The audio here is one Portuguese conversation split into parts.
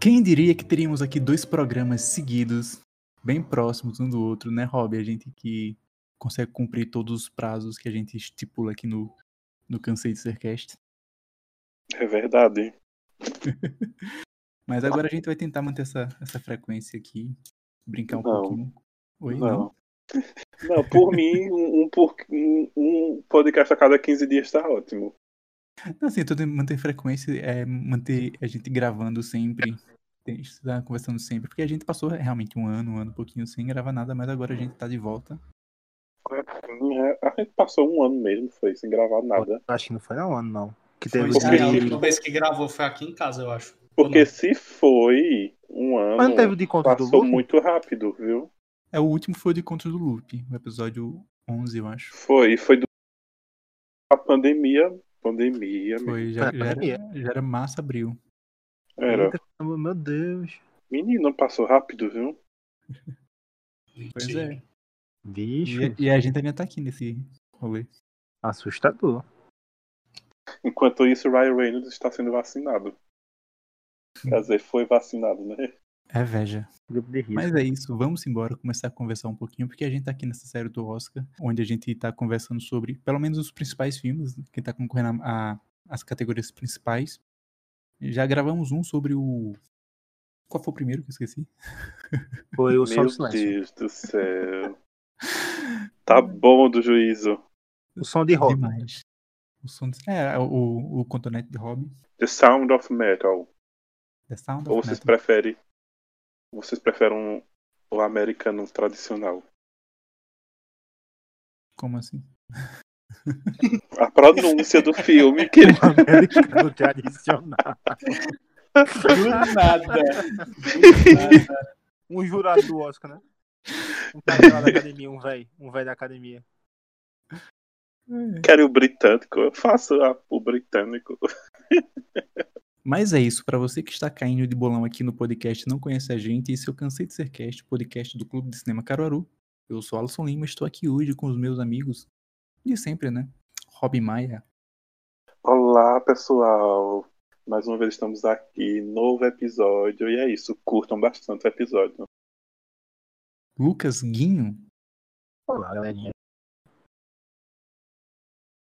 Quem diria que teríamos aqui dois programas seguidos, bem próximos um do outro, né, Rob? A gente que consegue cumprir todos os prazos que a gente estipula aqui no, no Cansei de Sercast. É verdade. Mas agora a gente vai tentar manter essa, essa frequência aqui, brincar um Não. pouquinho. Oi, Não. não. Não, por mim, um, um por- um- um podcast a cada 15 dias tá ótimo. Não, assim, tudo manter frequência é manter a gente gravando sempre, estar conversando sempre, porque a gente passou realmente um ano, um ano e pouquinho sem gravar nada, mas agora a gente tá de volta. É, A gente passou um ano mesmo, foi, sem gravar nada. Acho que não foi não, ano, não. Que Foi teve Porque- sim, a última vez que gravou foi aqui em casa, eu acho. Porque se foi um Mas não ano, teve de conta do passou muito rápido, viu? É, o último foi o de Contra do Loop, o episódio 11, eu acho. Foi, foi do... a pandemia. Pandemia. Foi, já, É, já, era, já era março, abril. Era. Eita, Meu Deus. Menino, passou rápido, viu? Pois é. Bicho, E, e a gente ainda tá aqui nesse rolê. assustador. Enquanto isso, o Ryan Reynolds está sendo vacinado. Quer dizer, foi vacinado, né? É veja. Mas é isso, vamos embora começar a conversar um pouquinho, porque a gente tá aqui nessa série do Oscar, onde a gente tá conversando sobre, pelo menos, os principais filmes, que tá concorrendo a, a- as categorias principais. Já gravamos um sobre o. Qual foi o primeiro que eu esqueci? Foi o Som Meu do Silêncio. Deus do céu. Tá bom do juízo. O som de rock. Demais. O som de... É, o, o Contonete de Hobby. The Sound of Metal. The Sound Ou of vocês Metal. preferem. Vocês preferem o americano tradicional? Como assim? A pronúncia do filme que O americano tradicional. Do nada. Do nada. Um jurado do Oscar, né? Um cara da academia, um velho. Um velho da academia. quer o britânico. Eu faço a- o britânico. Mas é isso, pra você que está caindo de bolão aqui no podcast e não conhece a gente, esse é o Cansei de Ser Cast, podcast do Clube de Cinema Caruaru. Eu sou Alisson Lima, estou aqui hoje com os meus amigos de sempre, né? Rob Maia, Olá, pessoal. Mais uma vez estamos aqui, novo episódio. E é isso, curtam bastante o episódio. Lucas Guinho, Olá, galerinha.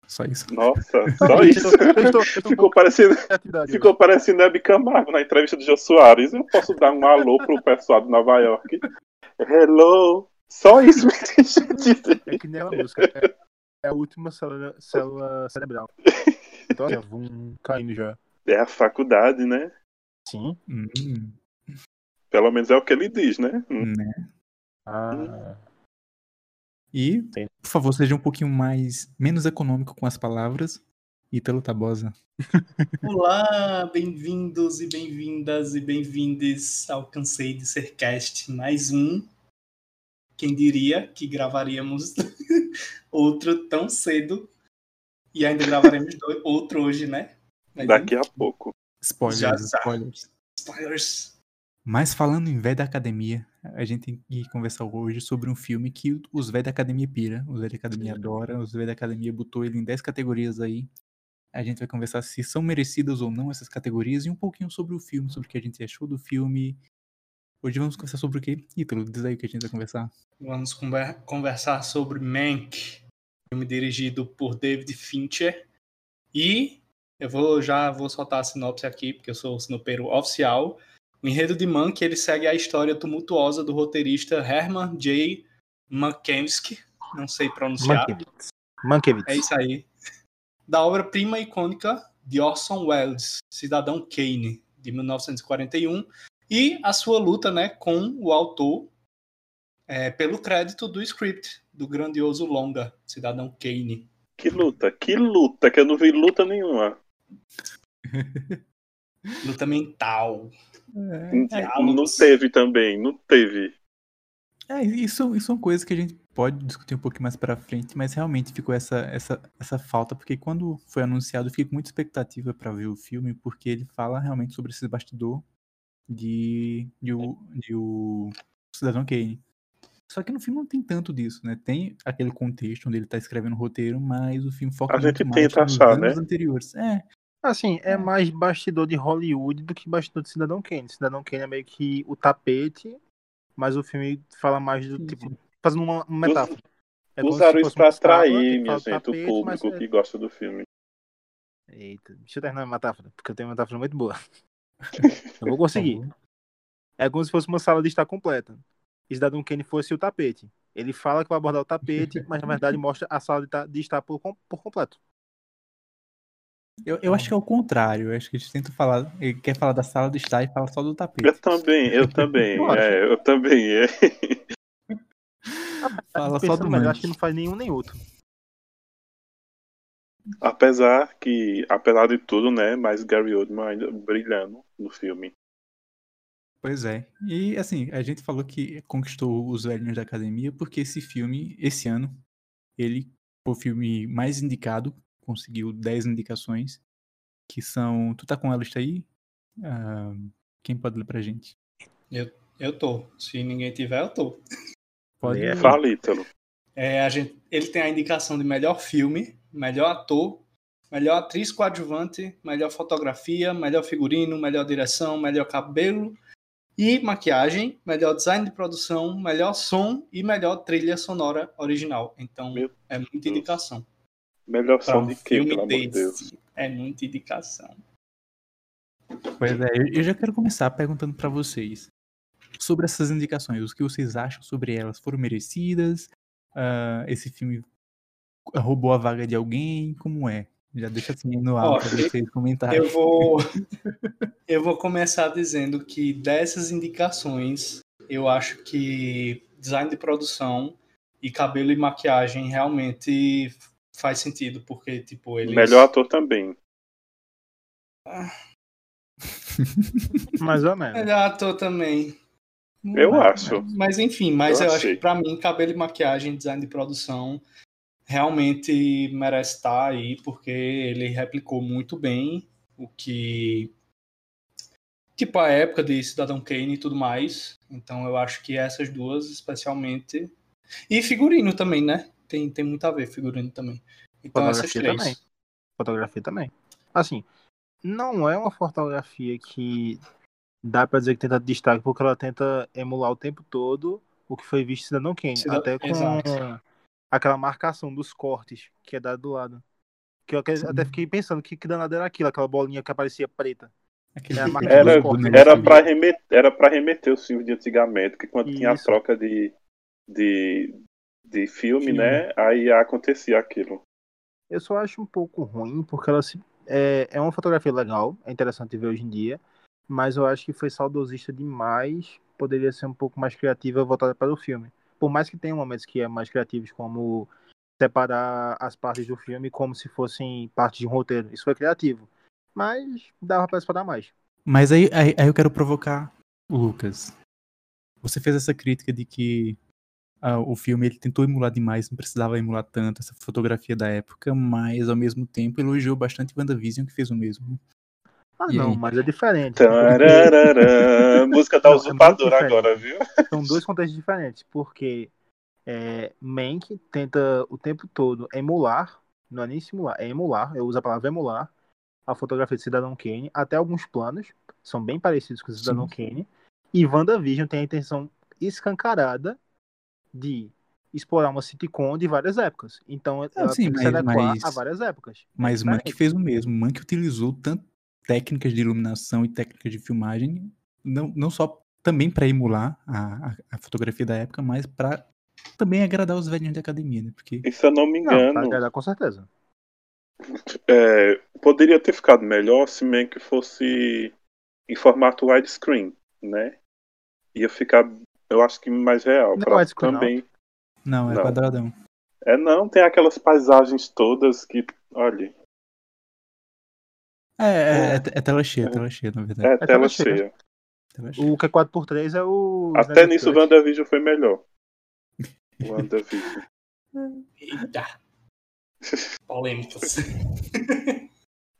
só isso. Nossa, só isso. Eu tô- eu tô Ficou parecendo, ficou parecendo Hebe Camargo na entrevista do Jô Soares. Eu posso dar um alô pro pessoal de Nova York. Hello. Só isso me deixa dizer. hoje. É que nem a música. É, é a última célula, célula cerebral. Então, assim, vum, caindo já. É a faculdade, né? Sim. Hum, Pelo menos é o que ele diz, né? Hum. né? Ah, E, por favor, seja um pouquinho mais, menos econômico com as palavras. Ítalo Tabosa. Olá, bem-vindos e bem-vindas e bem-vindes ao Cansei de Ser Cast. Mais um. Quem diria que gravaríamos outro tão cedo e ainda gravaremos dois- outro hoje, né? Mas, Daqui a pouco. Spoilers, Já spoilers. Spoilers. Mas falando em véio da academia, a gente tem que conversar hoje sobre um filme que os véio da academia pira, os véio da academia adora, os véio da academia botou ele em 10 categorias aí. A gente vai conversar se são merecidas ou não essas categorias e um pouquinho sobre o filme, sobre o que a gente achou do filme. Hoje vamos conversar sobre o quê? Ítalo, diz aí o que a gente vai conversar. Vamos conver- conversar sobre Mank, filme dirigido por David Fincher. E eu vou já vou soltar a sinopse aqui, porque eu sou o sinopeiro oficial. O enredo de Mank ele segue a história tumultuosa do roteirista Herman J. Mankiewicz, não sei pronunciar. Mankiewicz. Mankiewicz. É isso aí. Da obra-prima icônica de Orson Welles, Cidadão Kane, de 1941, e a sua luta né, com o autor é, pelo crédito do script do grandioso longa, Cidadão Kane. Que luta, que luta, que eu não vi luta nenhuma. Luta mental. Não, diálogos. teve também, não teve. É, isso, isso é uma coisa que a gente pode discutir um pouquinho mais pra frente, mas realmente ficou essa, essa, essa falta, porque quando foi anunciado, eu fiquei com muita expectativa pra ver o filme, porque ele fala realmente sobre esse bastidor de, de, o, de o Cidadão Kane. Só que no filme não tem tanto disso, né? Tem aquele contexto onde ele tá escrevendo o roteiro, mas o filme foca A muito gente mais tenta nos achar, anos né? anteriores. É, Assim, é mais bastidor de Hollywood do que bastidor de Cidadão Kane. Cidadão Kane é meio que o tapete, mas o filme fala mais do Sim, tipo, sim. fazendo uma, uma metáfora. É Usaram isso pra atrair, minha fala gente, o tapete, mas público é- que gosta do filme. Eita, deixa eu terminar a metáfora, porque eu tenho uma metáfora muito boa. Eu vou conseguir. Favor. É como se fosse uma sala de estar completa. E Cidadão Kane fosse o tapete. Ele fala que vai abordar o tapete, mas na verdade mostra a sala de, ta- de estar por, por completo. Eu, eu acho que é o contrário. Eu acho que a gente tenta falar. Ele quer falar da sala de estar e fala só do Eu tapete. também, eu também, Eu é, eu também. É. Fala só do melhor, acho que não faz nenhum nem outro. Apesar que, apesar de tudo, né, mas Gary Oldman ainda brilhando no filme. Pois é. E assim, a gente falou que conquistou os velhinhos da academia porque esse filme, esse ano, ele foi o filme mais indicado, conseguiu 10 indicações, que são. Tu tá com a lista aí? Ah, quem pode ler pra gente? Eu tô. Se ninguém tiver, eu tô. Pode Lê. Fala, Ítalo. É, a gente, ele tem a indicação de melhor filme, melhor ator, melhor atriz coadjuvante, melhor fotografia, melhor figurino, melhor direção, melhor cabelo e maquiagem, melhor design de produção, melhor som e melhor trilha sonora original. Então, Meu é muita Deus. indicação. Melhor Pra som um de quê, filme pelo amor de Deus? desse. É muita indicação. Pois é, eu- eu já quero começar perguntando pra vocês sobre essas indicações, o que vocês acham sobre elas? Foram merecidas? Ah, esse filme roubou a vaga de alguém? Como é? Já deixa assim no ar Ó, pra vocês comentarem. Eu vou, eu vou começar dizendo que dessas indicações, eu acho que design de produção e cabelo e maquiagem realmente faz sentido, porque, tipo, eles... Melhor ator também. Mais ou menos. Melhor ator também. Eu Mas- acho. Mas enfim, mas Eu eu, acho que pra mim, cabelo e maquiagem, design de produção, realmente merece estar aí, porque ele replicou muito bem o que. Tipo, a época de Cidadão Kane e tudo mais. Então eu acho que essas duas, especialmente. E figurino também, né? Tem, tem muito a ver, figurino também. Então essas Fotografia três. também. Fotografia também. Assim, não é uma fotografia que dá pra dizer que tenta destaque, porque ela tenta emular o tempo todo o que foi visto em Cidadão Kane. Cidad- Até com Exato. aquela marcação dos cortes que é dada do lado. Que eu até- Sim. até fiquei pensando que, que danado era aquilo, aquela bolinha que aparecia preta. É Era, cortes. era, pra remeter, era pra remeter os filmes de antigamente, que quando tinha a Isso. troca de, de, de filme, Filme. né? Aí acontecia aquilo. Eu só acho um pouco ruim, porque ela se, é, é uma fotografia legal, é interessante ver hoje em dia, mas eu acho que foi saudosista demais, poderia ser um pouco mais criativa voltada para o filme. Por mais que tenha momentos que é mais criativos, como separar as partes do filme como se fossem partes de um roteiro. Isso foi criativo. Mas dava para explorar mais. Mas aí, aí, aí eu quero provocar o Lucas. Você fez essa crítica de que ah, o filme ele tentou emular demais, não precisava emular tanto essa fotografia da época, mas ao mesmo tempo elogiou bastante WandaVision, que fez o mesmo. Ah, E não, aí? mas é diferente. Tarararã, música da Não, é usurpadora diferente. agora, viu? São dois contextos diferentes, porque é, Mank tenta o tempo todo emular, não é nem simular, é emular, eu uso a palavra emular, a fotografia de Cidadão Kane, até alguns planos, são bem parecidos com o Cidadão Kane, e WandaVision tem a intenção escancarada de explorar uma sitcom de várias épocas. Então ela sim, tem que se mas- adequar mas- a várias épocas. É Mas. Mank fez o mesmo. Mank utilizou tanto técnicas de iluminação e técnicas de filmagem, não, não só também para emular a, a, a fotografia da época, mas para também agradar os velhinhos da academia, né? Porque E se eu não me Não, engano, agradar com certeza. é, poderia ter ficado melhor se Mank fosse em formato widescreen, né? Ia ficar, eu acho que mais real. Não é pra widescreen, não. também. não, é Não. quadradão. É não, tem aquelas paisagens todas que, olha, É, é, É. é, é tela cheia, tela cheia, na verdade. é tela tela cheia. cheia. Tela cheia. O que é 4x3 é o. Até nisso o. WandaVision foi melhor. O WandaVision. Eita! Polêmicas.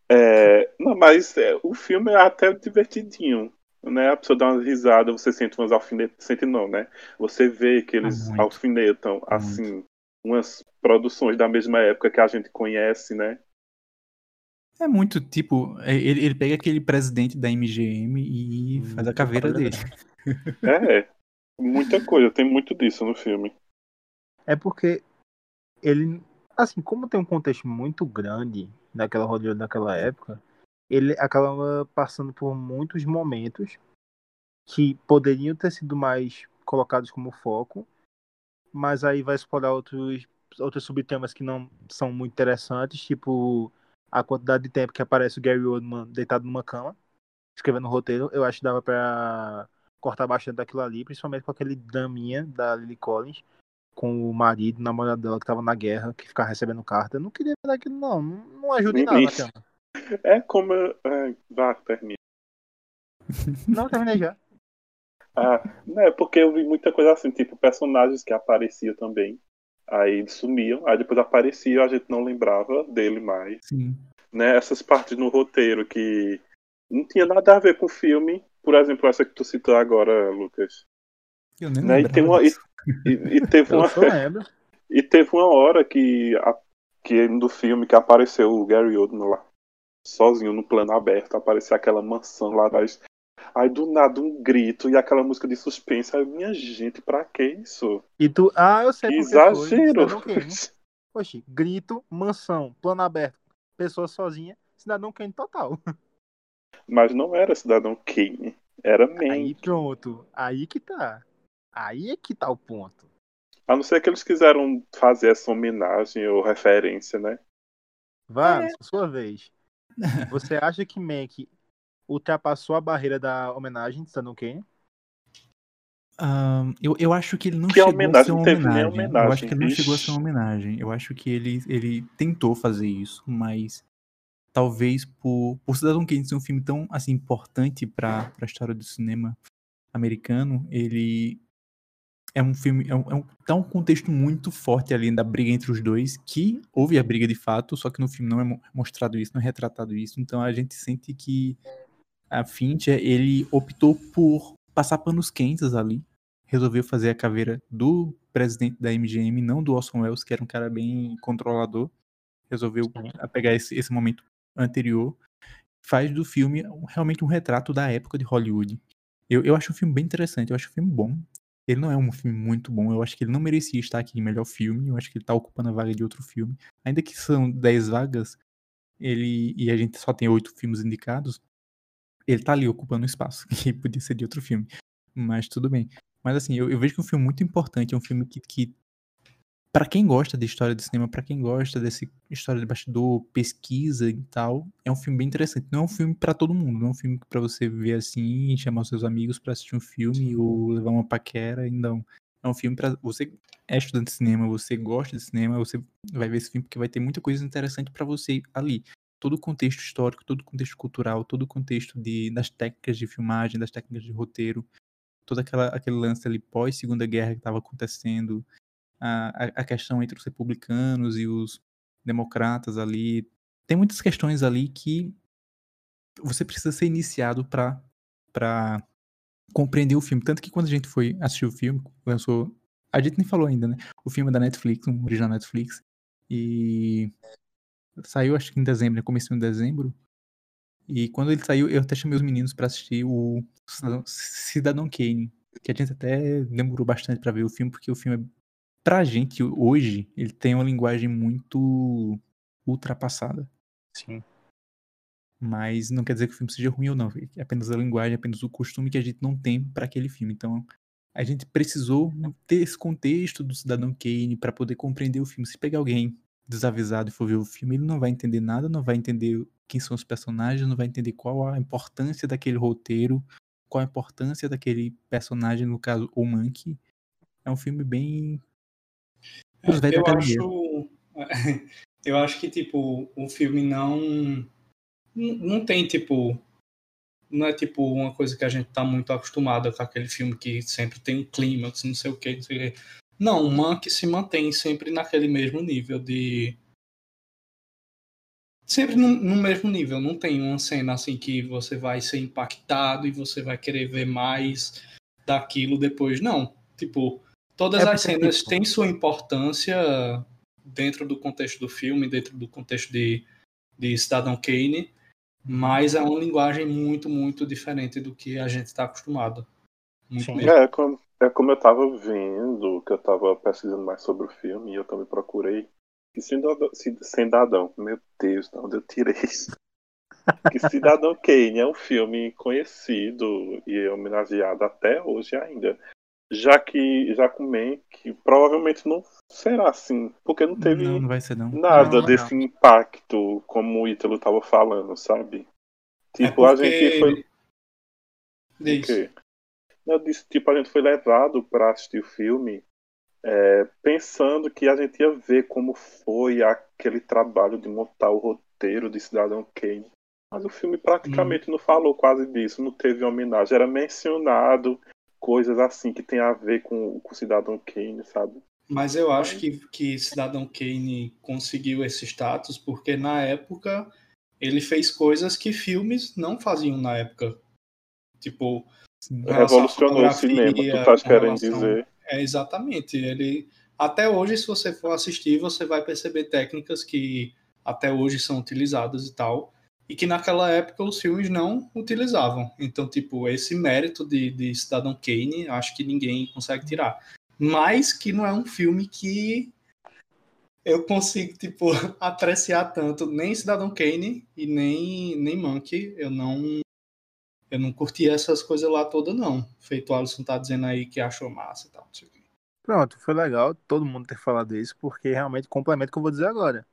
É, não, mas é, o filme é até divertidinho, né? A pessoa dá uma risada, você sente umas alfinetas, sente não, né? Você vê que eles muito. alfinetam, assim, umas produções da mesma época que a gente conhece, né? É muito tipo, é, ele, ele pega aquele presidente da MGM e Hum, faz a caveira caveira dele. É, muita coisa, tem muito disso no filme. É porque ele, assim, como tem um contexto muito grande daquela Hollywood daquela época, ele acaba passando por muitos momentos que poderiam ter sido mais colocados como foco, mas aí vai explorar outros outros subtemas que não são muito interessantes, tipo a quantidade de tempo que aparece o Gary Oldman deitado numa cama, escrevendo o roteiro, eu acho que dava pra cortar bastante daquilo ali, principalmente com aquele draminha da Lily Collins com o marido, o namorado dela que tava na guerra, que ficava recebendo carta. Eu não queria ver aquilo, não. Não, não ajuda em nada na trama. É como. É, vá, termina. Não, terminei já. Ah, não, é porque eu vi muita coisa assim, tipo, personagens que apareciam também. Aí eles sumiam, aí depois apareciam, a gente não lembrava dele mais. Sim. Né? Essas partes no roteiro que não tinha nada a ver com o filme. Por exemplo, essa que tu citou agora, Lucas. Eu nem Né? E, uma, e, e- e teve uma, e teve uma hora que, a, que no filme que apareceu o Gary Oldman lá, sozinho no plano aberto, apareceu aquela mansão lá atrás. Aí do nada um grito e aquela música de suspense. Aí, minha gente, pra que isso? E tu. Ah, eu sei Que foi. exagero! Kane. Oxi, grito, mansão, plano aberto, pessoa sozinha, cidadão Kane total. Mas não era Cidadão Kane, era Aí Man. pronto. Aí que tá. Aí é que tá o ponto. A não ser que eles quiseram fazer essa homenagem ou referência, né? Vamos, sua vez. Você acha que Mac ultrapassou a barreira da homenagem de Cidadão Kane? Ahn, eu, eu acho que ele não Que chegou a homenagem ser uma nem homenagem. Eu homenagem, acho que ele não chegou a ser uma homenagem. Eu acho que ele, ele tentou fazer isso, mas talvez por, por Cidadão Kane ser um filme tão assim importante para a história do cinema americano, ele é um filme, é um, é um, tá um contexto muito forte ali da briga entre os dois, que houve a briga de fato, só que no filme não é mo- mostrado isso, não é retratado isso, então a gente sente que a Fincher, ele optou por passar panos quentes ali, resolveu fazer a caveira do presidente da MGM, não do Orson Welles, que era um cara bem controlador, resolveu pegar esse, esse momento anterior, faz do filme realmente um retrato da época de Hollywood. Eu, eu acho o filme bem interessante, eu acho o filme bom. Ele não é um filme muito bom, eu acho que ele não merecia estar aqui em melhor filme, eu acho que ele tá ocupando a vaga de outro filme. Ainda que são 10 vagas, ele e a gente só tem oito filmes indicados, ele tá ali ocupando um espaço, que podia ser de outro filme. Mas tudo bem. Mas assim, eu, eu vejo que é um filme muito importante, é um filme que, que para quem gosta de história de cinema, para quem gosta dessa história de bastidor, pesquisa e tal, é um filme bem interessante. Não é um filme para todo mundo, não é um filme para você ver assim e chamar os seus amigos para assistir um filme ou levar uma paquera, não. É um filme para você é estudante de cinema, você gosta de cinema, você vai ver esse filme porque vai ter muita coisa interessante para você ali. Todo o contexto histórico, todo o contexto cultural, todo o contexto de, das técnicas de filmagem, das técnicas de roteiro, todo aquela, aquele lance ali pós Segunda Guerra que estava acontecendo, a, a- a questão entre os republicanos e os democratas ali. Tem muitas questões ali que você precisa ser iniciado para para compreender o filme. Tanto que quando a gente foi assistir o filme, lançou. A gente nem falou ainda, né? O filme é da Netflix, um original Netflix. E saiu acho que em dezembro, né? Começo de dezembro. E quando ele saiu, eu até chamei os meninos para assistir o Cidadão, Cidadão Kane. Que a gente até demorou bastante para ver o filme, porque o filme é pra gente hoje, ele tem uma linguagem muito ultrapassada. Sim. Mas não quer dizer que o filme seja ruim ou não. É apenas a linguagem, é apenas o costume que a gente não tem para aquele filme. Então, a gente precisou ter esse contexto do Cidadão Kane para poder compreender o filme. Se pegar alguém desavisado e for ver o filme, ele não vai entender nada, não vai entender quem são os personagens, não vai entender qual a importância daquele roteiro, qual a importância daquele personagem, no caso, o Monkey. É um filme bem os velhos eu acho eu acho que tipo o filme não não tem tipo não é tipo uma coisa que a gente tá muito acostumado com aquele filme que sempre tem um clímax, não sei o que, não sei o que. Não, o Monk se mantém sempre naquele mesmo nível de sempre no, no mesmo nível, não tem uma cena assim que você vai ser impactado e você vai querer ver mais daquilo depois, não. Tipo, todas É as cenas tipo- têm sua importância dentro do contexto do filme, dentro do contexto de de Cidadão Kane, mas é uma linguagem muito, muito diferente do que a gente está acostumado. Muito mesmo. É, como, é como eu tava vendo, que eu tava pesquisando mais sobre o filme, e eu também procurei. Que Cidadão, Ci- Cidadão, meu Deus, de onde eu tirei isso? Que Cidadão Kane é um filme conhecido e homenageado até hoje ainda. Já que, já com Mank, provavelmente não será assim, porque não teve Não, não vai ser não. nada Não, não. desse impacto, como o Ítalo tava falando, sabe? É Tipo, a porque- gente foi. Diz. Eu disse, tipo, a gente foi levado para assistir o filme é, pensando que a gente ia ver como foi aquele trabalho de montar o roteiro de Cidadão Kane. Mas o filme praticamente não falou quase disso, não teve homenagem. Era mencionado coisas assim que tem a ver com o Cidadão Kane, sabe? Mas eu acho que, que Cidadão Kane conseguiu esse status porque na época ele fez coisas que filmes não faziam na época. Tipo, À Revolucionou o cinema, tu tá com querendo relação- dizer. é exatamente. Ele até hoje, se você for assistir, você vai perceber técnicas que até hoje são utilizadas e tal, e que naquela época os filmes não utilizavam. Então, tipo, esse mérito de, de Cidadão Kane, acho que ninguém consegue tirar. Mas que não é um filme que eu consigo, tipo, apreciar tanto nem Cidadão Kane e nem, nem Monkey. Eu não eu não curti essas coisas lá todas, não. Feito o Alisson tá dizendo aí que achou massa e tal. Pronto, foi legal todo mundo ter falado isso, porque realmente complementa o que eu vou dizer agora.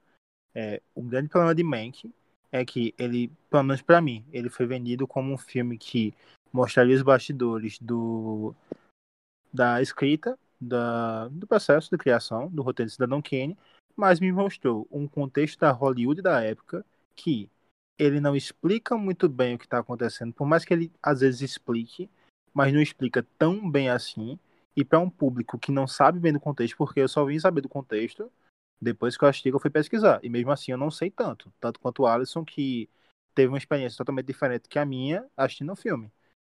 É, o grande problema de Mank é que ele, pelo menos pra mim, ele foi vendido como um filme que mostraria os bastidores do da escrita, da, do processo de criação do roteiro de Cidadão Kane, mas me mostrou um contexto da Hollywood da época que ele não explica muito bem o que está acontecendo, por mais que ele às vezes explique, mas não explica tão bem assim. E para um público que não sabe bem do contexto, porque eu só vim saber do contexto depois que eu assisti, eu fui pesquisar. E mesmo assim eu não sei tanto. Tanto quanto o Alisson, que teve uma experiência totalmente diferente que a minha assistindo o filme.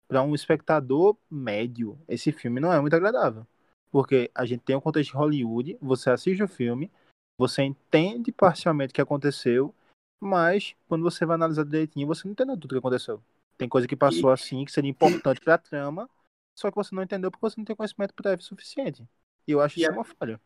Para um espectador médio, esse filme não é muito agradável. Porque a gente tem um contexto de Hollywood, você assiste o filme, você entende parcialmente o que aconteceu, mas quando você vai analisar direitinho, você não entendeu tudo o que aconteceu. Tem coisa que passou assim, que seria importante pra trama, só que você não entendeu porque você não tem conhecimento prévio suficiente. E eu acho E isso é- uma falha.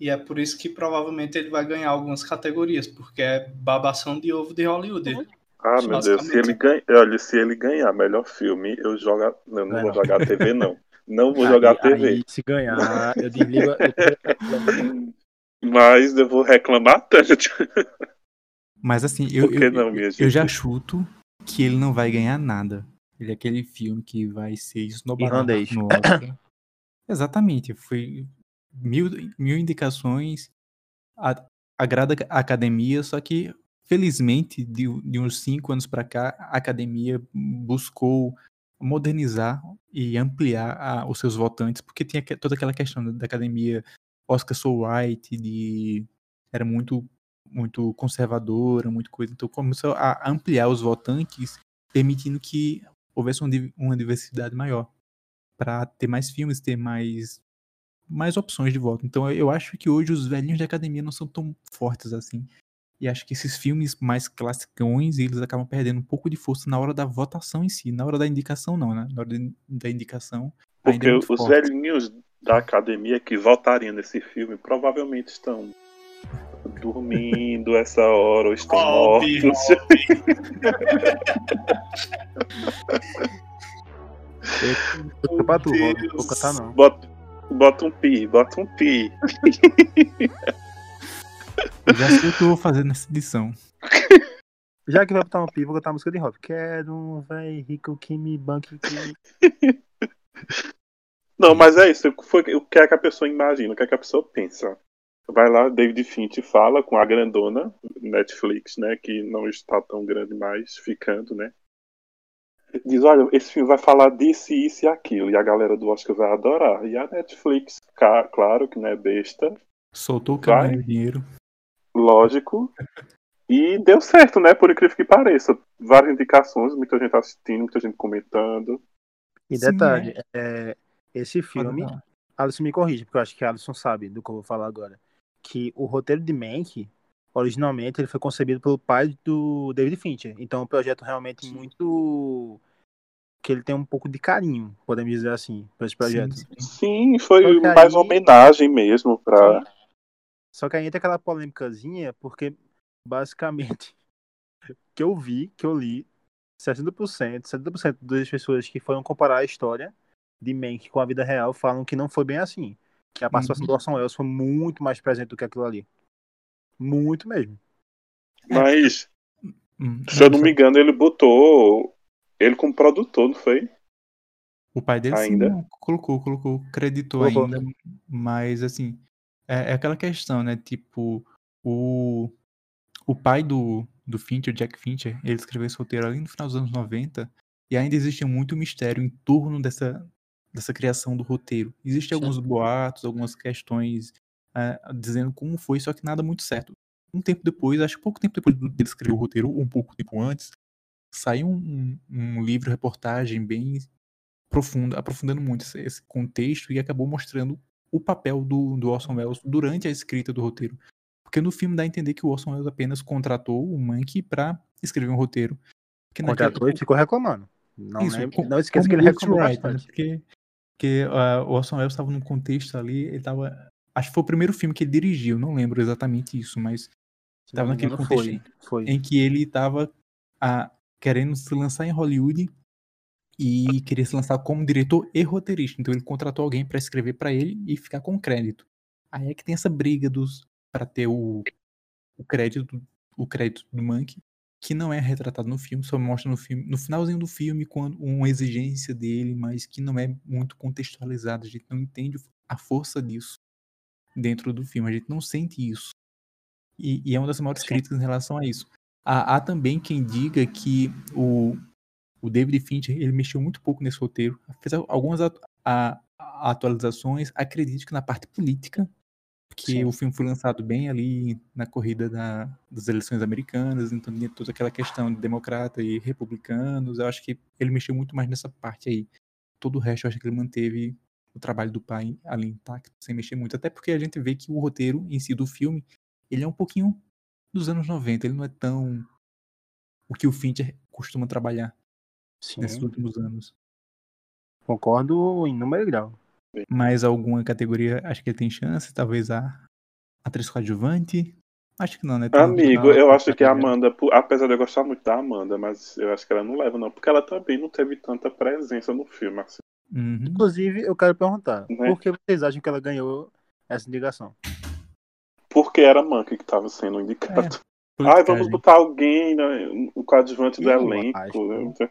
E é por isso que provavelmente ele vai ganhar algumas categorias, porque é babação de ovo de Hollywood. Ah, meu Deus, se ele ganha, olha, se ele ganhar melhor filme, eu jogo. a- Não, não Vai vou não. jogar TV, não. Não vou jogar Aí- TV. aí, se ganhar, eu desligo. eu- Mas eu vou reclamar tanto. Mas assim, eu, eu, não, eu já chuto que ele não vai ganhar nada. Ele é aquele filme que vai ser esnobado no Oscar. Exatamente. Foi mil, mil indicações, a- agrada a academia, só que felizmente de, de uns cinco anos para cá a academia buscou modernizar e ampliar a- os seus votantes, porque tinha que- toda aquela questão da academia Oscar so white, de era muito muito conservadora, muito coisa. Então começou a ampliar os votantes, permitindo que houvesse uma div- uma diversidade maior para ter mais filmes, ter mais mais opções de voto. Então eu acho que hoje os velhinhos de academia não são tão fortes assim. E acho que esses filmes mais classicões, eles acabam perdendo um pouco de força na hora da votação em si. Na hora da indicação, não, né? Na hora de- da indicação. ainda Porque é os forte. velhinhos da academia que votariam nesse filme provavelmente estão dormindo essa hora ou estão Hobby, mortos. Eu pra tu, não vou cantar não. Bota, bota um pi, bota um pi. Eu já sei o que eu vou fazer nessa edição. Já que vai botar um pi, vou cantar a música de Rob. Quero um véi rico que me banque. Que... Não, mas é isso. Foi, o que é que a pessoa imagina? O que é que a pessoa pensa? Vai lá, David Finch fala com a grandona Netflix, né? Que não está tão grande mais, ficando, né? Diz, olha, esse filme vai falar disso, isso e aquilo. E a galera do Oscar vai adorar. E a Netflix, claro que não é besta, Soltou o caminho dinheiro. lógico. E deu certo, né? Por incrível que pareça. Várias indicações, muita gente assistindo, muita gente comentando. E Sim, detalhe, é, esse filme. Alisson me corrige, porque eu acho que Alisson sabe do que eu vou falar agora. Que o roteiro de Mank, originalmente ele foi concebido pelo pai do David Fincher. Então é um projeto realmente muito que ele tem um pouco de carinho, podemos dizer assim, para esse projeto. Sim, sim. Sim, foi Só mais aí- homenagem mesmo pra. Só que aí entra aquela polêmicazinha, porque basicamente que eu vi, que eu li, 60%, 70% das pessoas que foram comparar a história de Mank com a vida real falam que não foi bem assim. Que a participação Uhum. do Orson Welles foi muito mais presente do que aquilo ali. Muito mesmo. Mas, Hum, se eu não me engano, ele botou ele como produtor, não foi? O pai dele Ainda? sim, colocou, colocou, creditou Colocou. ainda, mas assim, é, é aquela questão, né? Tipo, o, o pai do, do Fincher, Jack Fincher, ele escreveu esse roteiro ali no final dos anos 90 e ainda existe muito mistério em torno dessa, dessa criação do roteiro. Existem Sim. alguns boatos, algumas questões é, dizendo como foi, só que nada muito certo. Um tempo depois, acho que pouco tempo depois dele escrever o roteiro, ou um pouco tempo antes, saiu um, um, livro, reportagem bem profunda, aprofundando muito esse, esse contexto e acabou mostrando o papel do, do Orson Welles durante a escrita do roteiro. Porque no filme dá a entender que o Orson Welles apenas contratou o Monkey pra escrever um roteiro. Contratou e ficou reclamando. Não, Isso, com- não esqueça que ele reclamou Wright, né? Porque, porque ah, o Orson Welles estava num contexto ali, ele tava... Acho que foi o primeiro filme que ele dirigiu, não lembro exatamente isso, mas Se tava não me naquele contexto foi. foi. em que ele estava querendo se lançar em Hollywood e queria se lançar como diretor e roteirista. Então ele contratou alguém para escrever para ele e ficar com crédito. Aí é que tem essa briga dos para ter o, o crédito o crédito do Monkey que não é retratado no filme, só mostra no filme no finalzinho do filme quando uma exigência dele, mas que não é muito contextualizada. A gente não entende a força disso dentro do filme. A gente não sente isso. E, e é uma das maiores Sim. críticas em relação a isso. Há, há também quem diga que o, o David Fincher ele mexeu muito pouco nesse roteiro, fez al- algumas a- a- atualizações. Acredito que na parte política, porque Sim. o filme foi lançado bem ali na corrida da- das eleições americanas, então tinha toda aquela questão de democrata e republicanos. Eu acho que ele mexeu muito mais nessa parte aí. Todo o resto eu acho que ele manteve o trabalho do pai ali intacto, sem mexer muito. Até porque a gente vê que o roteiro em si do filme, ele é um pouquinho dos anos 90, ele não é tão o que o Fincher costuma trabalhar nesses Sim, últimos anos. concordo em número e grau. Mais alguma categoria, acho que ele tem chance, talvez a atriz coadjuvante. Acho que não, né? Tem Amigo, eu acho que a. Amanda, apesar de eu gostar muito da Amanda, mas eu acho que ela não leva, não, porque ela também não teve tanta presença no filme, assim. Uhum. Inclusive, eu quero perguntar, Né? por que vocês acham que ela ganhou essa indicação? Porque era Monkey que tava sendo indicado. Ai, Politicagem. vamos botar alguém, né, o coadjuvante do elenco. acho. né?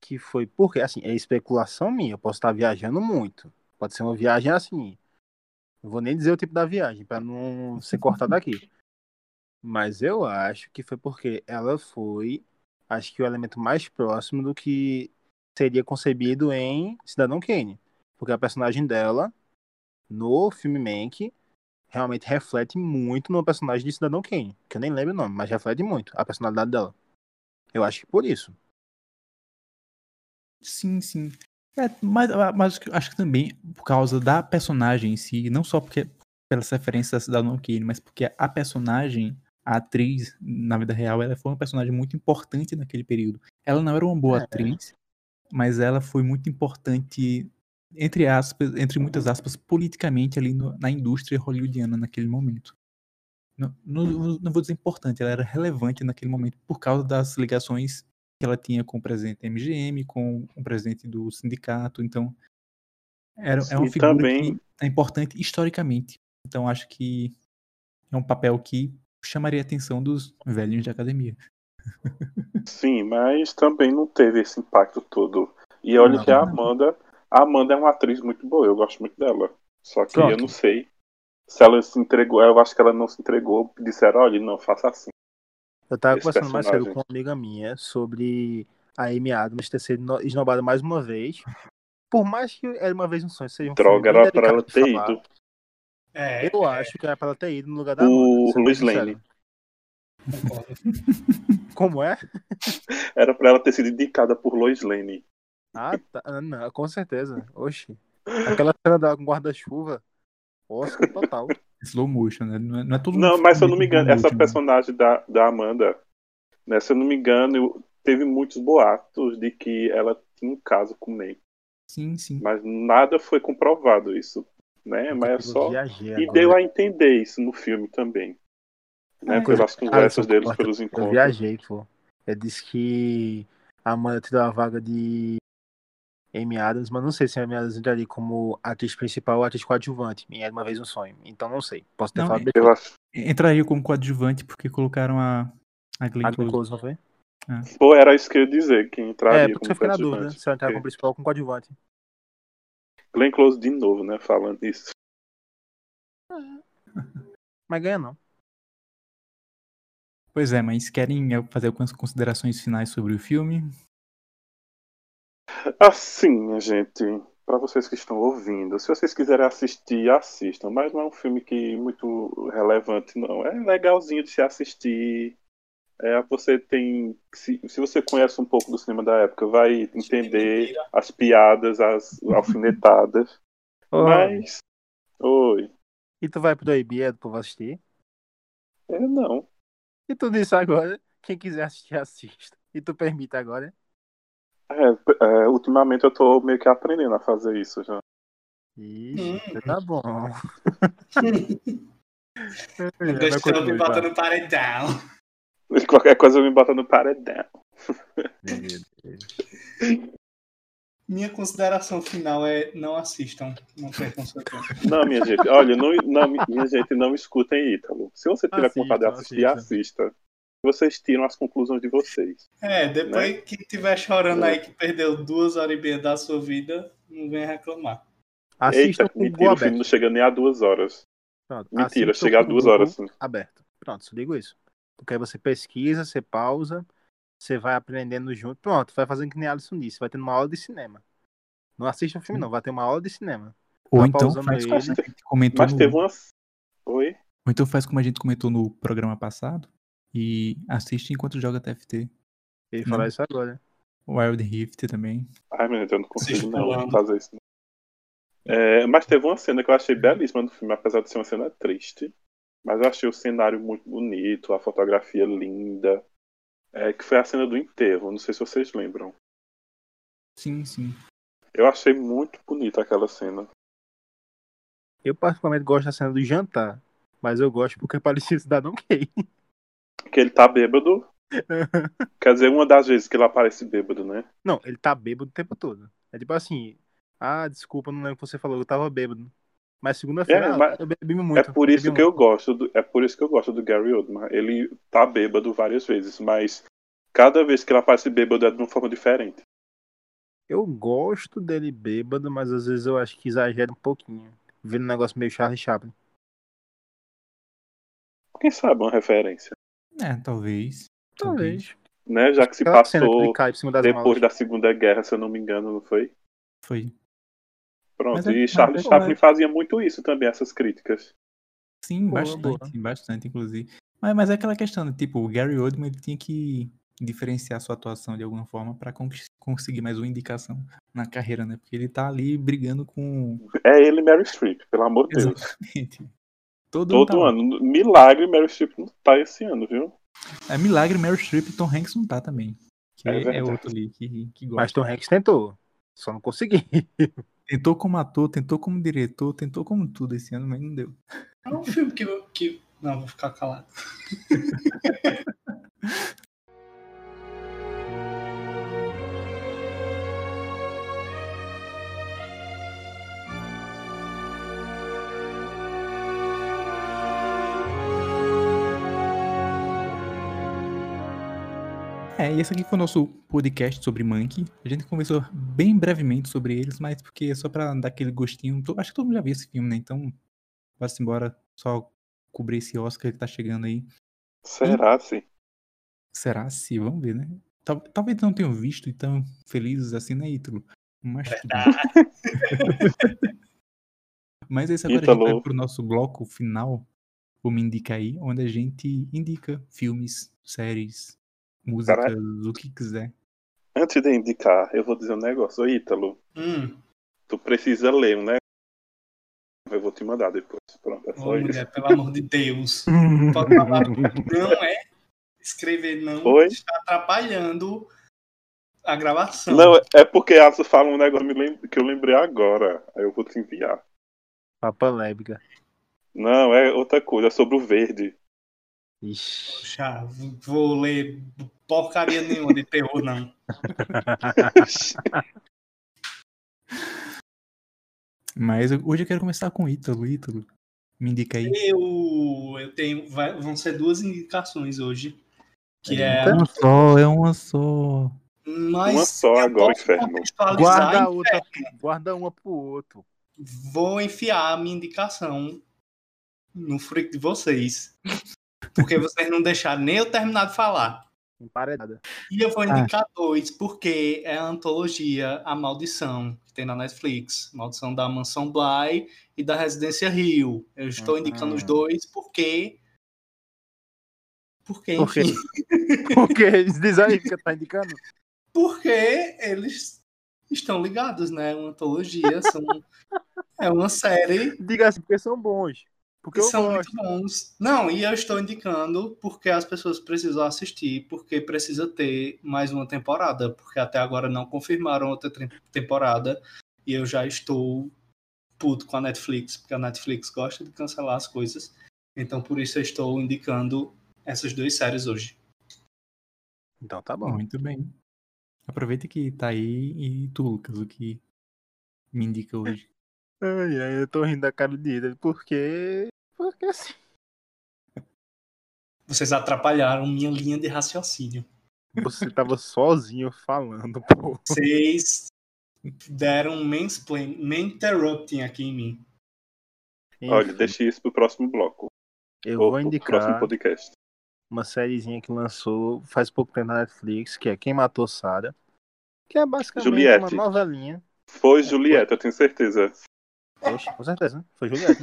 Que foi porque, assim, é especulação minha, eu posso estar viajando muito. Pode ser uma viagem assim. Não vou nem dizer o tipo da viagem, pra não ser cortado aqui. Mas eu acho que foi porque ela foi, acho que o elemento mais próximo do que seria concebido em Cidadão Kane. Porque a personagem dela, no filme Mank, realmente reflete muito no personagem de Cidadão Kane. Que eu nem lembro o nome, mas reflete muito a personalidade dela. Eu acho que por isso. Sim, sim. É, mas, mas acho que- acho que também por causa da personagem em si, não só porque pelas referências da Cidadão Kane, mas porque a personagem, a atriz, na vida real, ela foi uma personagem muito importante naquele período. Ela não era uma boa É. atriz, mas ela foi muito importante, entre aspas, entre muitas aspas, politicamente ali no- na indústria hollywoodiana naquele momento. Não, não, não vou dizer importante, ela era relevante naquele momento por causa das ligações que ela tinha com o presidente da MGM, com o presidente do sindicato, então era, é uma figura também- que é importante historicamente. Então acho que é um papel que chamaria a atenção dos velhinhos de academia. Sim, mas também não teve esse impacto todo. E olha Não, que a. Amanda, a Amanda é uma atriz muito boa, eu gosto muito dela. Só que eu não sei se ela se entregou, eu acho que ela não se entregou, disseram, olha, não, faça assim. Eu tava Esse conversando mais cedo com uma amiga minha sobre a Amy Adams ter sido no- esnobada mais uma vez. Por mais que era uma vez um sonho, seja um Droga, era pra ela ter falar, ido. É, Eu é, acho que era pra ela ter ido no lugar da O sincero. Lane. Como é? Era pra ela ter sido indicada por Lois Lane. Ah, tá. Ah, Não, com certeza. Oxi. Aquela cena dela com guarda-chuva. Oscar total. Slow motion, né? Não é, não é todo Não, mundo mas se eu não me engano, essa motion, né? personagem da, da Amanda, né, se eu não me engano, eu- teve muitos boatos de que ela tinha um caso com o May. Sim, sim. Mas nada foi comprovado isso, né? Mas é Eu só. viajei E agora. deu a entender isso no filme também. Né? Ah, Pelas conversas eu- deles, eu- pelos Eu encontros. viajei, pô. Eu disse que a Amanda tirou a vaga de Amy Adams, mas não sei se a Amy Adams entraria como atriz principal ou atriz coadjuvante em Era Uma Vez um Sonho. Então não sei. Posso ter Não, falado é-. Eu acho. Entraria como coadjuvante porque colocaram a, a Glenn A Glenn Close. Não foi? Pô, era isso que eu ia dizer, que É, entraria porque como eu fiquei na dúvida se ela entrar como principal ou como coadjuvante. Glenn Close de novo, né? Falando isso. Mas ganha não. Pois é, mas querem eh, fazer algumas considerações finais sobre o filme? Assim, gente, para vocês que estão ouvindo, se vocês quiserem assistir, assistam. Mas não é um filme que muito relevante, não. É legalzinho de se assistir. É, você tem. Se, se você conhece um pouco do cinema da época, vai entender as piadas, as alfinetadas. Ô, Mas. Oi. E tu vai proibir é, do povo assistir? É, não. E tu disse agora, quem quiser assistir, assista. E tu permite agora? É, é, ultimamente eu tô meio que aprendendo a fazer isso já. Ixi, Hum. tá bom. Vai, deixa eu me vai. botar no paredão. Qualquer coisa me bota no paredão. Meu Deus. Minha consideração final é não assistam, não percam seu tempo. Não, minha gente, olha, não, não, minha gente, não escutem Ítalo. Se você tiver Assista, vontade de assistir, assista. Vocês tiram as conclusões de vocês. É, depois Né? que tiver chorando aí que perdeu duas horas e meia da sua vida, não venha reclamar. Assistam Eita, com o mentira, Google o filme não chega nem a duas horas. Pronto, Mentira, chega a o duas Google horas, sim. Aberto. Pronto, só digo isso. Porque aí você pesquisa, você pausa, você vai aprendendo junto. Pronto, vai fazendo que nem Alisson disse, vai tendo uma aula de cinema. Não assista o filme, não, vai ter uma aula de cinema. Ou Tá então faz como a gente comentou Mas no... teve uma. Oi? Ou então faz como a gente comentou no programa passado e assiste enquanto joga TFT. Ele Não. falar isso agora. Wild Rift também. Ai, meu Deus, eu não consigo não fazer isso. não. É, mas teve uma cena que eu achei belíssima do filme, apesar de ser uma cena triste. Mas eu achei o cenário muito bonito, a fotografia linda. É, que foi a cena do enterro, não sei se vocês lembram. Sim, sim. Eu achei muito bonita aquela cena. Eu particularmente gosto da cena do jantar, mas eu gosto porque parecia Cidadão Kane. Que ele tá bêbado. Quer dizer, uma das vezes que ele aparece bêbado, né? Não, ele tá bêbado o tempo todo. É tipo assim, ah, desculpa, não lembro o que você falou, eu tava bêbado. Mas segunda-feira É, ah, mas eu bebi muito. é por isso que eu muito. gosto do, é por isso que eu gosto do Gary Oldman. Ele tá bêbado várias vezes, mas cada vez que ele aparece bêbado é de uma forma diferente. Eu gosto dele bêbado, mas às vezes eu acho que exagera um pouquinho. Vendo um negócio meio Charlie Chaplin. Quem sabe uma referência, É, talvez. Talvez. né? Já que se Aquela que passou ele cai por cima das depois malas. da Segunda Guerra, se eu não me engano, não foi? Foi. Pronto, Mas é- e mas Charlie é- Chaplin fazia muito isso também, essas críticas. Sim, Boa, bastante, boa. bastante, inclusive. Mas, mas é aquela questão, né? tipo, o Gary Oldman ele tinha que diferenciar sua atuação de alguma forma pra con- conseguir mais uma indicação na carreira, né? Porque ele tá ali brigando com. É ele e Mary Streep, pelo amor de Deus. Exatamente. Todo, Todo tá lá. ano. Milagre, Mary Streep não tá esse ano, viu? É milagre, Meryl Streep e Tom Hanks não tá também. Que É é, é outro ali que, que gosta. Mas Tom Hanks tentou. Só não consegui. Tentou como ator, tentou como diretor, tentou como tudo esse ano, mas não deu. É um filme que, que... Não, vou ficar calado. É, e esse aqui foi o nosso podcast sobre Monkey. A gente conversou bem brevemente sobre eles, mas porque é só pra dar aquele gostinho. Acho que todo mundo já viu esse filme, né? Então, vá-se embora, só cobrir esse Oscar que tá chegando aí. Será, sim? Será se? Vamos ver, né? Tal- Talvez não tenham visto e tão felizes assim, né, Ítalo? Mas. Mas esse agora a gente vai pro nosso bloco final, o Me Indica Aí, onde a gente indica filmes, séries, músicas, Caralho. o que quiser. Antes de indicar, eu vou dizer um negócio. Ô, Ítalo, Hum, tu precisa ler um Eu vou te mandar depois. Pronto, é só Ô, isso. mulher, pelo amor de Deus. Pode falar. Não é. Escrever não Oi? está atrapalhando a gravação. Não, é porque a Alisson fala um negócio que eu lembrei agora. Aí eu vou te enviar. Papa lébica. Não, é outra coisa, é sobre o verde. Ixi. Já vou ler porcaria nenhuma de terror, não. Mas hoje eu quero começar com o Ítalo. Ítalo, me indica aí. Eu, eu tenho. vai- vão ser duas indicações hoje. Que é. Eita. Uma só, é uma só. Mas Uma só agora, inferno. Guarda a outra, guarda uma pro outro. vou enfiar a minha indicação no freak de vocês. Porque vocês não deixaram nem eu terminar de falar. Emparedada. E eu vou Ah. indicar dois, porque é a antologia A Maldição, que tem na Netflix. Maldição da Mansão Bly e da Residência Rio. Eu estou Uhum. indicando os dois porque. Porque, Por quê? enfim. Porque diz aí que tá indicando. Porque eles estão ligados, né? É uma antologia, são... é uma série Diga assim, porque são bons. Porque são gosto. muito bons. Não, e eu estou indicando porque as pessoas precisam assistir, porque precisa ter mais uma temporada, porque até agora não confirmaram outra tem- temporada e eu já estou puto com a Netflix, porque a Netflix gosta de cancelar as coisas. Então por isso eu estou indicando essas duas séries hoje. Então tá bom. Muito bem. Aproveita que tá aí e tu, Lucas, o que me indica hoje. Ai, ai, eu tô rindo da cara de Ida. Porque. Porque assim. Vocês atrapalharam minha linha de raciocínio. Você tava sozinho falando, pô. Vocês deram um mansplain, interrupting aqui em mim. Olha, Enfim, deixa isso pro próximo bloco. eu Ou vou pro próximo indicar podcast. uma sériezinha que lançou faz pouco tempo na Netflix, que é Quem Matou Sarah. Que é basicamente Juliette. uma novelinha. Foi Julieta, eu tenho certeza. Oxe, com certeza, né? Foi Juliette.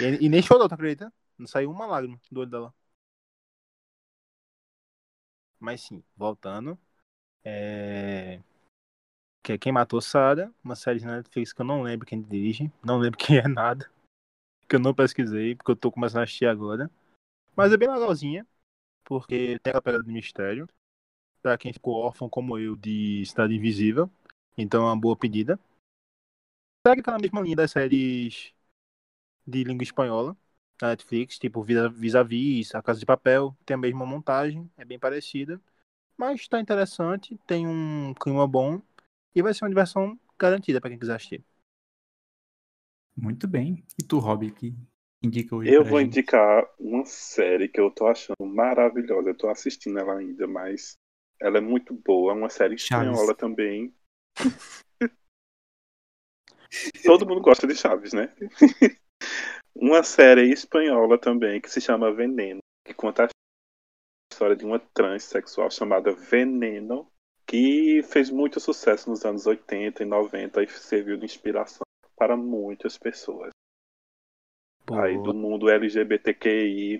e, e nem chorou, tu acredita? Não saiu uma lágrima do olho dela. Mas sim, voltando. É... Que é Quem Matou Sarah, uma série na Netflix que eu não lembro quem dirige, não lembro quem é nada. Que eu não pesquisei, porque eu tô começando a assistir agora. Mas é bem legalzinha, porque tem aquela pegada de mistério. Pra quem ficou órfão como eu de Cidade Invisível. Então é uma boa pedida. Segue aquela mesma linha das séries de língua espanhola da Netflix, tipo Vis- Vis-a-Vis, A Casa de Papel, tem a mesma montagem, é bem parecida, mas tá interessante, tem um clima bom e vai ser uma diversão garantida pra quem quiser assistir. Muito bem. E tu, Rob, que indica hoje Eu pra vou gente? indicar uma série que eu tô achando maravilhosa. Eu tô assistindo ela ainda, mas ela é muito boa. É uma série Chaves. espanhola também. Todo mundo gosta de Chaves, né? uma série espanhola também que se chama Veneno, que conta a história de uma transexual chamada Veneno, que fez muito sucesso nos anos 80 e 90 e serviu de inspiração para muitas pessoas aí do mundo LGBTQI+.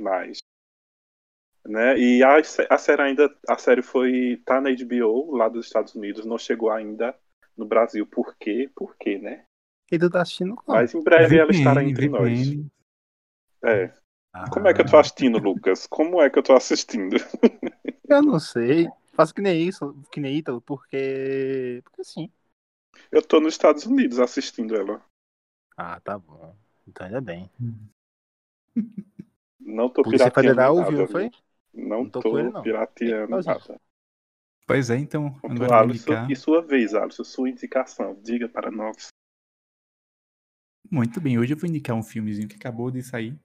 Né? E a, a série ainda, a série foi, tá na HBO lá dos Estados Unidos, não chegou ainda no Brasil. Por quê? Por quê, né? E tu tá assistindo qual? Mas em breve ela estará entre nós. É. Como é que eu tô assistindo, Lucas? Como é que eu tô assistindo? Eu não sei. Faço que nem isso, que nem Ítalo, porque. Porque sim. Eu tô nos Estados Unidos assistindo ela. Ah, tá bom. Então ainda bem. Não tô Polícia pirateando Federal nada. ouviu, foi? Não, Não tô tô ele, não. pirateando nada. Pois é, então, agora eu vou Alisson, e sua vez, Alisson, sua indicação. Diga para nós. Muito bem, hoje eu vou indicar um filmezinho que acabou de sair,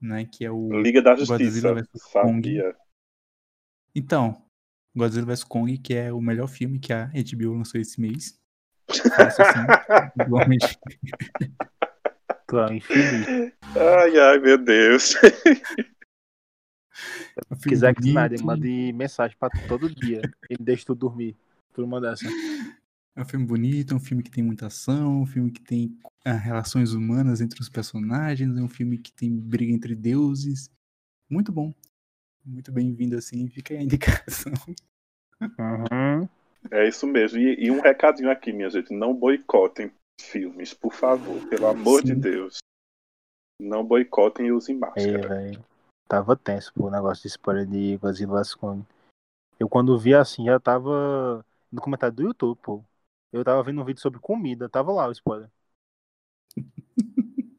né, que é o... Liga da Godzilla Justiça. versus Kong. Sabia. Então, Godzilla vs Kong, que é o melhor filme que a HBO lançou esse mês. Faço assim, igualmente. Claro, infeliz. Ai, ai, meu Deus. Se quiser que Snyder mande mensagem pra tu todo dia. Ele deixa tu dormir. Por uma dessa. É um filme bonito, é um filme que tem muita ação, um filme que tem ah, relações humanas entre os personagens, é um filme que tem briga entre deuses. Muito bom. Muito bem-vindo assim, fica aí a indicação. Uhum. É isso mesmo. E, e um recadinho aqui, minha gente. Não boicotem filmes, por favor, pelo amor de Sim. Deus. Não boicotem e usem Ei, máscara. velho. Tava tenso pô, o negócio de spoiler de Godzilla vs Kong. Eu quando vi assim, já tava no comentário do YouTube, pô. Eu tava vendo um vídeo sobre comida, tava lá o spoiler.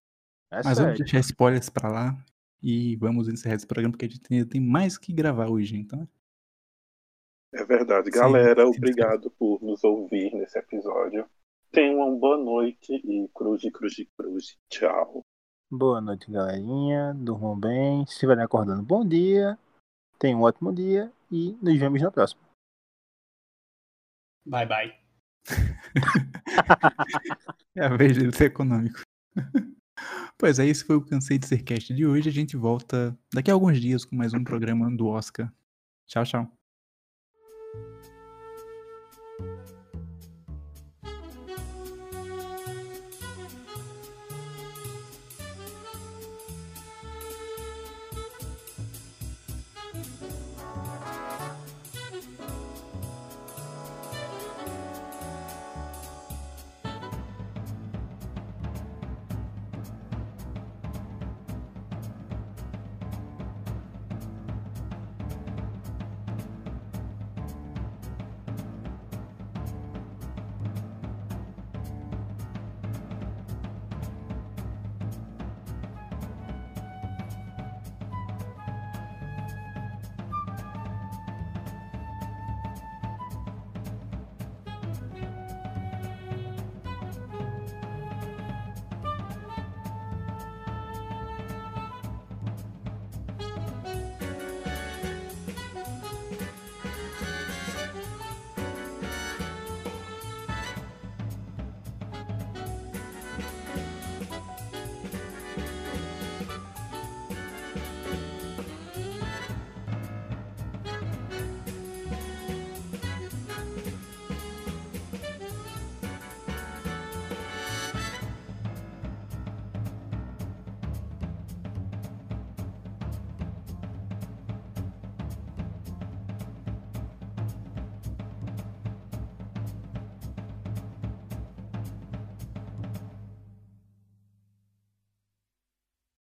É Mas vamos sério. deixar spoilers pra lá e vamos encerrar esse programa porque a gente ainda tem mais que gravar hoje, então. É verdade. Sim, Galera, sim, sim. obrigado por nos ouvir nesse episódio. Tenham uma boa noite e cruz, cruz, cruz. Tchau. Boa noite, galerinha. Durmam bem. Se estiverem acordando, bom dia. Tenham um ótimo dia e nos vemos na próxima. Bye, bye. É a vez dele ser econômico. pois é, esse foi o Cansei de Ser Cast de hoje. A gente volta daqui a alguns dias com mais um programa do Oscar. Tchau, tchau.